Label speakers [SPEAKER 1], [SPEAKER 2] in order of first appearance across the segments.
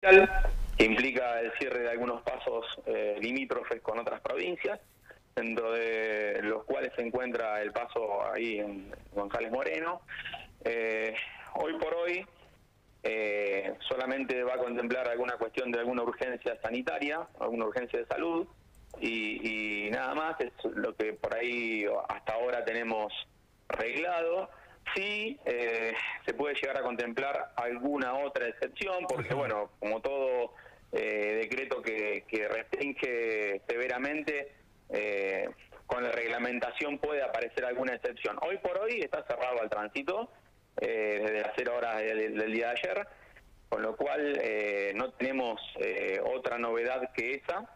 [SPEAKER 1] que implica el cierre de algunos pasos eh, limítrofes con otras provincias, dentro de los cuales se encuentra el paso ahí en González Moreno. Eh, hoy por hoy eh, solamente va a contemplar alguna cuestión de alguna urgencia sanitaria, alguna urgencia de salud, y, y nada más, es lo que por ahí hasta ahora tenemos arreglado. Sí, eh, se puede llegar a contemplar alguna otra excepción, porque bueno, como todo eh, decreto que, restringe severamente, eh, con la reglamentación puede aparecer alguna excepción. Hoy por hoy está cerrado al tránsito desde las 0 horas del, día de ayer, con lo cual no tenemos otra novedad que esa.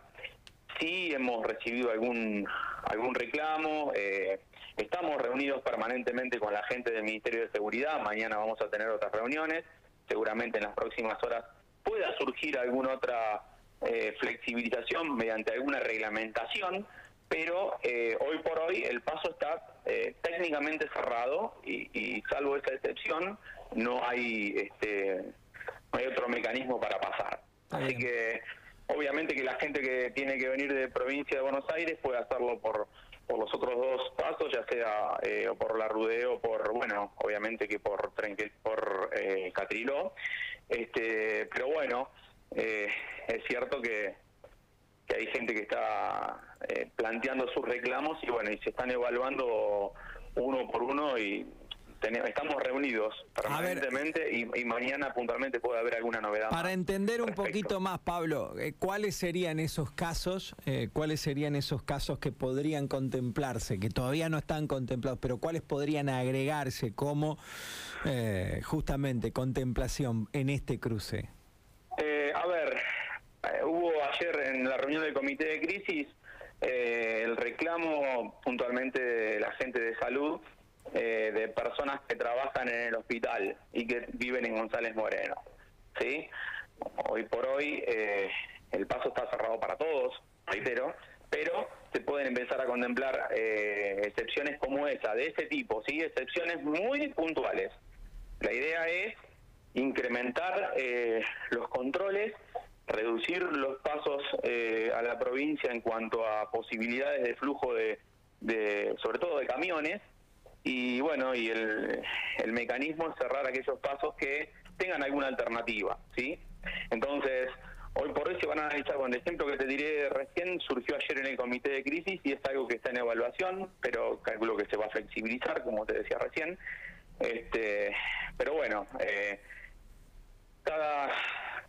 [SPEAKER 1] Sí hemos recibido algún algún reclamo. Eh, Estamos reunidos permanentemente con la gente del Ministerio de Seguridad, mañana vamos a tener otras reuniones, seguramente en las próximas horas pueda surgir alguna otra eh, flexibilización mediante alguna reglamentación, pero eh, hoy por hoy el paso está eh, técnicamente cerrado y, salvo esa excepción no hay este no hay otro mecanismo para pasar. Así que obviamente que la gente que tiene que venir de provincia de Buenos Aires puede hacerlo por por los otros dos pasos, ya sea eh, por la Rudeo o por, bueno, obviamente que por por eh, Catriló. Este, pero bueno, eh, es cierto que, que hay gente que está eh, planteando sus reclamos y bueno, y se están evaluando uno por uno y estamos reunidos permanentemente y, mañana puntualmente puede haber alguna novedad.
[SPEAKER 2] Para entender un poquito más, Pablo, eh, ¿cuáles serían esos casos? Eh, ¿Cuáles serían esos casos que podrían contemplarse, que todavía no están contemplados, pero cuáles podrían agregarse como eh, justamente contemplación en este cruce?
[SPEAKER 1] a ver, hubo ayer en la reunión del comité de crisis el reclamo puntualmente de la gente de salud eh, de personas que trabajan en el hospital y que viven en González Moreno. ¿sí? Hoy por hoy eh, el paso está cerrado para todos, reitero, pero se pueden empezar a contemplar eh, excepciones como esa, de ese tipo, ¿sí? excepciones muy puntuales. La idea es incrementar los controles, reducir los pasos a la provincia en cuanto a posibilidades de flujo de sobre todo de camiones, y bueno, y el, el mecanismo es cerrar aquellos pasos que tengan alguna alternativa, ¿sí? Entonces, hoy por hoy se van a analizar, con el ejemplo que te diré recién, surgió ayer en el comité de crisis y es algo que está en evaluación, pero calculo que se va a flexibilizar, como te decía recién. Este, pero bueno, eh, cada,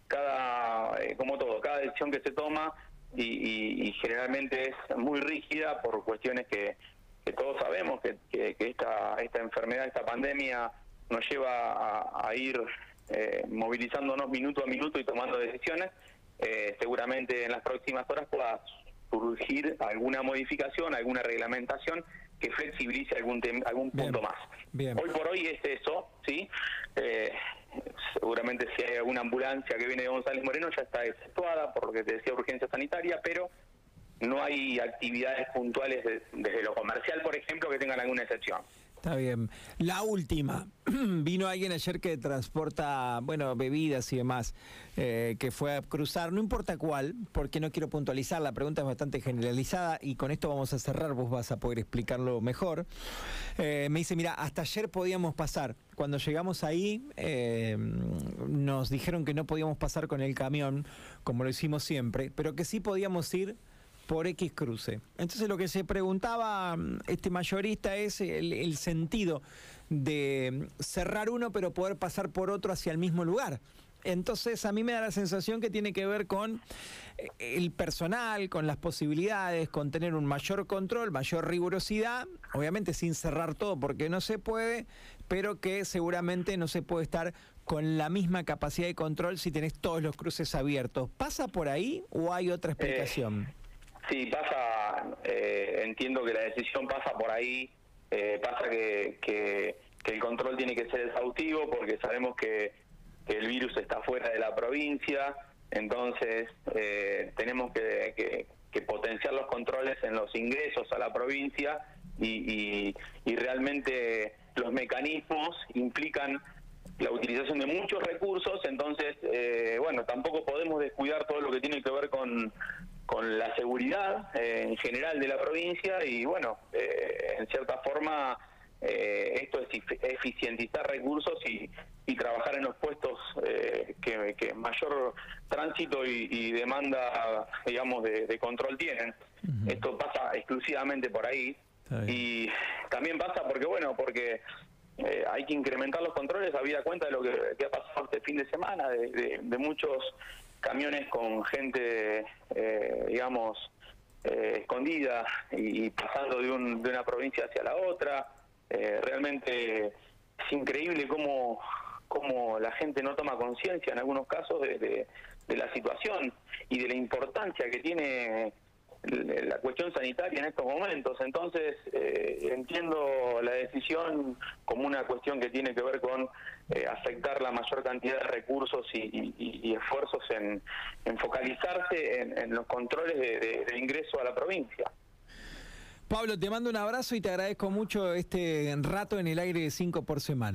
[SPEAKER 1] cada eh, como todo, cada decisión que se toma y, y generalmente es muy rígida por cuestiones que que todos sabemos que, esta, esta enfermedad, esta pandemia nos lleva a, ir eh, movilizándonos minuto a minuto y tomando decisiones, eh, seguramente en las próximas horas pueda surgir alguna modificación, alguna reglamentación que flexibilice algún algún punto más. Hoy por hoy es eso, ¿sí? Eh, seguramente si hay alguna ambulancia que viene de González Moreno ya está exceptuada por lo que te decía urgencia sanitaria, pero no hay actividades puntuales desde lo comercial, por ejemplo, que tengan alguna excepción.
[SPEAKER 2] Está bien. La última. Vino alguien ayer que transporta, bueno, bebidas y demás, eh, que fue a cruzar, no importa cuál, porque no quiero puntualizar, la pregunta es bastante generalizada y con esto vamos a cerrar, vos vas a poder explicarlo mejor. Eh, me dice, mira, hasta ayer podíamos pasar. Cuando llegamos ahí, eh, nos dijeron que no podíamos pasar con el camión, como lo hicimos siempre, pero que sí podíamos ir por X cruce. Entonces lo que se preguntaba mm, este mayorista es el, sentido de cerrar uno pero poder pasar por otro hacia el mismo lugar. Entonces a mí me da la sensación que tiene que ver con eh, el personal, con las posibilidades, con tener un mayor control, mayor rigurosidad, obviamente sin cerrar todo porque no se puede, pero que seguramente no se puede estar con la misma capacidad de control si tenés todos los cruces abiertos. ¿Pasa por ahí o hay otra eh, explicación?
[SPEAKER 1] Sí, pasa, eh, entiendo que la decisión pasa por ahí, eh, pasa que, que, el control tiene que ser exhaustivo porque sabemos que, el virus está fuera de la provincia, entonces eh, tenemos que, que, potenciar los controles en los ingresos a la provincia y, y, y realmente los mecanismos implican la utilización de muchos recursos, entonces, eh, bueno, tampoco podemos descuidar todo lo que tiene que ver con, con la seguridad eh, en general de la provincia y, bueno, eh, en cierta forma esto es eficientizar recursos y, y trabajar en los puestos que, que, mayor tránsito y, demanda, digamos, de, control tienen. Esto pasa exclusivamente por ahí. Y también pasa porque, bueno, porque eh, hay que incrementar los controles, habida cuenta de lo que, ha pasado este fin de semana, de, muchos camiones con gente, eh, digamos, eh, escondida y, pasando de, una provincia hacia la otra. realmente es increíble cómo, cómo la gente no toma conciencia en algunos casos de la situación y de la importancia que tiene la cuestión sanitaria en estos momentos. Entonces, eh, entiendo la decisión como una cuestión que tiene que ver con eh, afectar la mayor cantidad de recursos y, esfuerzos en, focalizarse en, los controles de, de ingreso a la provincia.
[SPEAKER 2] Pablo, te mando un abrazo y te agradezco mucho este rato en el aire de 5 por semana.